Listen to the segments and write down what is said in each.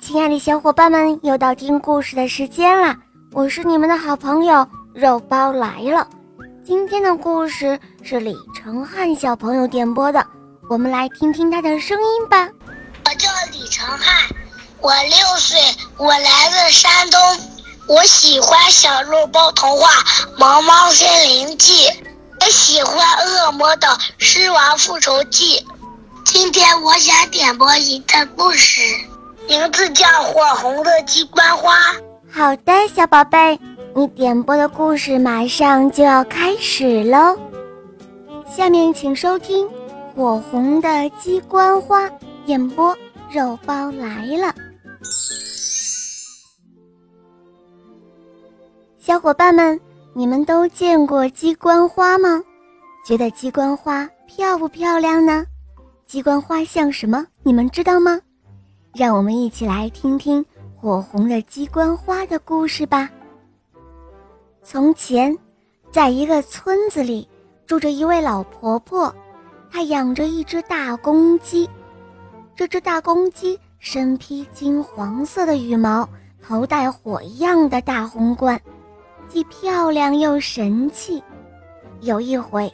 亲爱的小伙伴们，又到听故事的时间啦！我是你们的好朋友肉包来了。今天的故事是李成汉小朋友点播的，我们来听听他的声音吧。我叫李成汉，我六岁，我来自山东，我喜欢小肉包童话《毛毛森林记》，也喜欢恶魔的《狮王复仇记》。今天我想点播一个故事，名字叫《火红的鸡冠花》。好的，小宝贝，你点播的故事马上就要开始喽。下面请收听《火红的鸡冠花》，演播肉包来了。小伙伴们，你们都见过鸡冠花吗？觉得鸡冠花漂不漂亮呢？鸡冠花像什么？你们知道吗？让我们一起来听听火红的鸡冠花的故事吧。从前，在一个村子里，住着一位老婆婆，她养着一只大公鸡。这只大公鸡身披金黄色的羽毛，头戴火一样的大红冠，既漂亮又神气。有一回，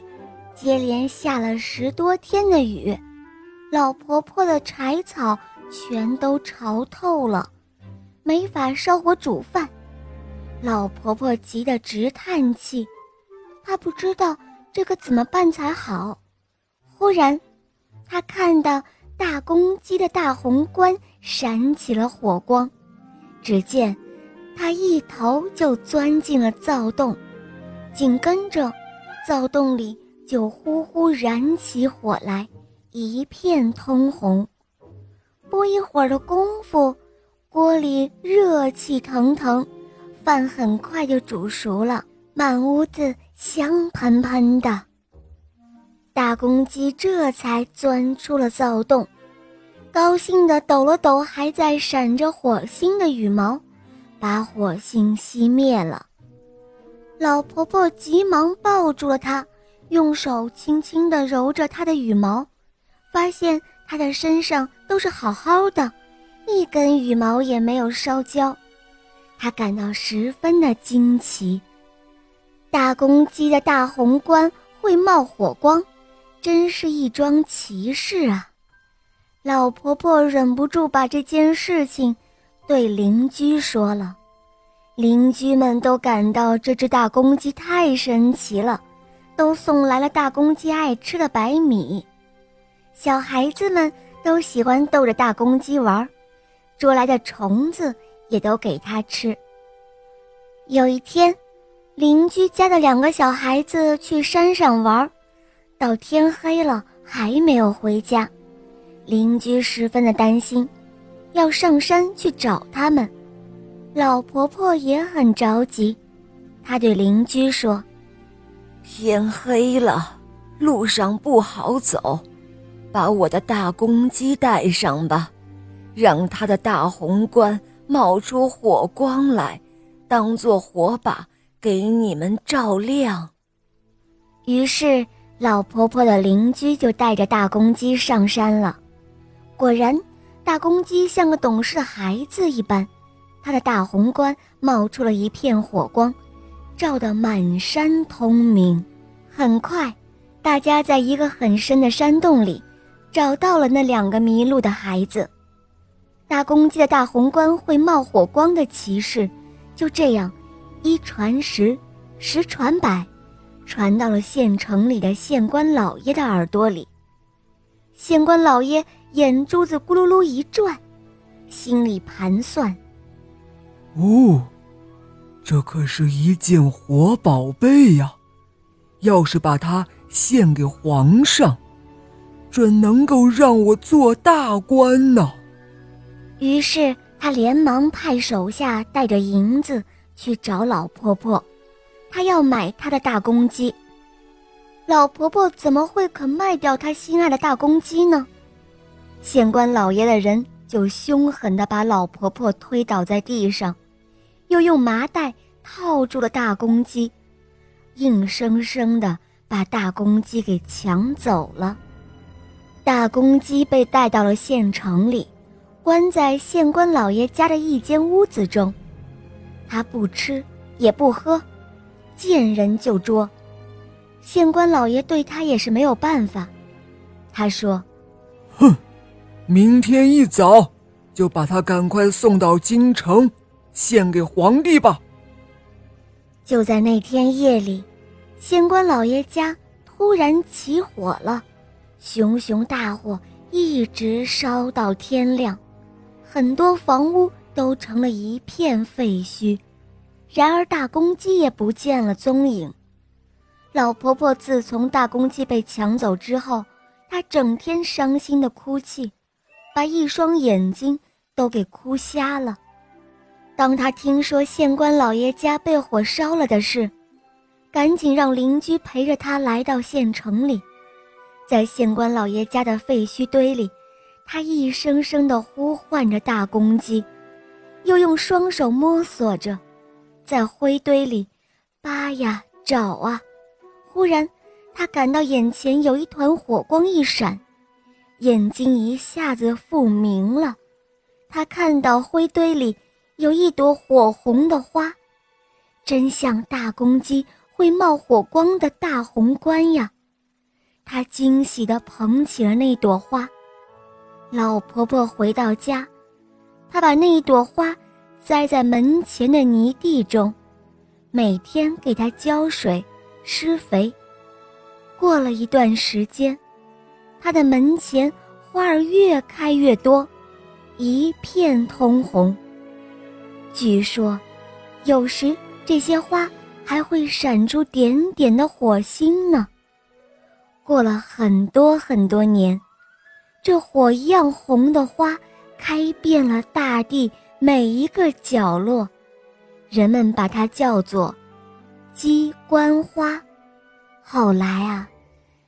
接连下了十多天的雨。老婆婆的柴草全都潮透了，没法烧火煮饭。老婆婆急得直叹气，她不知道这可怎么办才好。忽然，她看到大公鸡的大红冠闪起了火光，只见它一头就钻进了灶洞，紧跟着，灶洞里就呼呼燃起火来。一片通红，不一会儿的功夫，锅里热气腾腾，饭很快就煮熟了，满屋子香喷喷的。大公鸡这才钻出了灶洞，高兴地抖了抖还在闪着火星的羽毛，把火星熄灭了。老婆婆急忙抱住了它，用手轻轻地揉着它的羽毛。发现它的身上都是好好的，一根羽毛也没有烧焦，他感到十分的惊奇。大公鸡的大红冠会冒火光，真是一桩奇事啊！老婆婆忍不住把这件事情对邻居说了，邻居们都感到这只大公鸡太神奇了，都送来了大公鸡爱吃的白米。小孩子们都喜欢逗着大公鸡玩，捉来的虫子也都给它吃。有一天，邻居家的两个小孩子去山上玩，到天黑了还没有回家，邻居十分的担心，要上山去找他们。老婆婆也很着急，她对邻居说：“天黑了，路上不好走。”把我的大公鸡带上吧，让它的大红冠冒出火光来，当做火把给你们照亮。于是，老婆婆的邻居就带着大公鸡上山了。果然，大公鸡像个懂事的孩子一般，它的大红冠冒出了一片火光，照得满山通明。很快，大家在一个很深的山洞里。找到了那两个迷路的孩子，大公鸡的大红冠会冒火光的奇事，就这样，一传十，十传百，传到了县城里的县官老爷的耳朵里。县官老爷眼珠子咕噜噜一转，心里盘算：哦，这可是一件活宝贝呀！要是把它献给皇上。准能够让我做大官呢。于是他连忙派手下带着银子去找老婆婆，他要买他的大公鸡。老婆婆怎么会肯卖掉她心爱的大公鸡呢？县官老爷的人就凶狠地把老婆婆推倒在地上，又用麻袋套住了大公鸡，硬生生地把大公鸡给抢走了。大公鸡被带到了县城里，关在县官老爷家的一间屋子中。他不吃也不喝，见人就捉。县官老爷对他也是没有办法。他说：“哼，明天一早就把他赶快送到京城，献给皇帝吧。”就在那天夜里，县官老爷家突然起火了，熊熊大火一直烧到天亮，很多房屋都成了一片废墟。然而大公鸡也不见了踪影。老婆婆自从大公鸡被抢走之后，她整天伤心的哭泣，把一双眼睛都给哭瞎了。当她听说县官老爷家被火烧了的事，赶紧让邻居陪着她来到县城里，在县官老爷家的废墟堆里，他一声声地呼唤着大公鸡，又用双手摸索着，在灰堆里扒呀找啊。忽然，他感到眼前有一团火光一闪，眼睛一下子复明了。他看到灰堆里有一朵火红的花，真像大公鸡会冒火光的大红冠呀！他惊喜地捧起了那朵花。老婆婆回到家，她把那一朵花栽在门前的泥地中，每天给它浇水。施肥。过了一段时间，他的门前花儿越开越多，一片通红。据说，有时这些花还会闪出点点的火星呢。过了很多很多年，这火一样红的花开遍了大地每一个角落，人们把它叫做。鸡冠花，后来啊，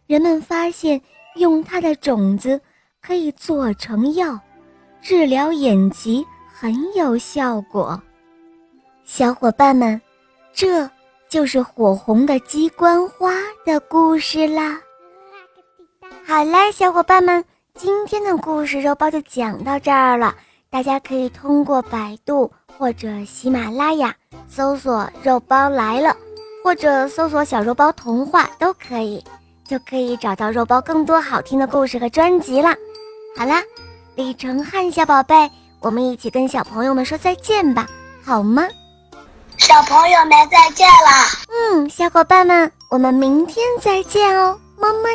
人们发现用它的种子可以做成药，治疗眼疾很有效果。小伙伴们，这就是火红的鸡冠花的故事啦。好啦，小伙伴们，今天的故事肉包就讲到这儿了。大家可以通过百度或者喜马拉雅搜索“肉包来了”。或者搜索“小肉包童话”都可以，就可以找到肉包更多好听的故事和专辑啦。好啦，李成汉小宝贝，我们一起跟小朋友们说再见吧，好吗？小朋友们再见了。嗯，小伙伴们，我们明天再见哦，么么。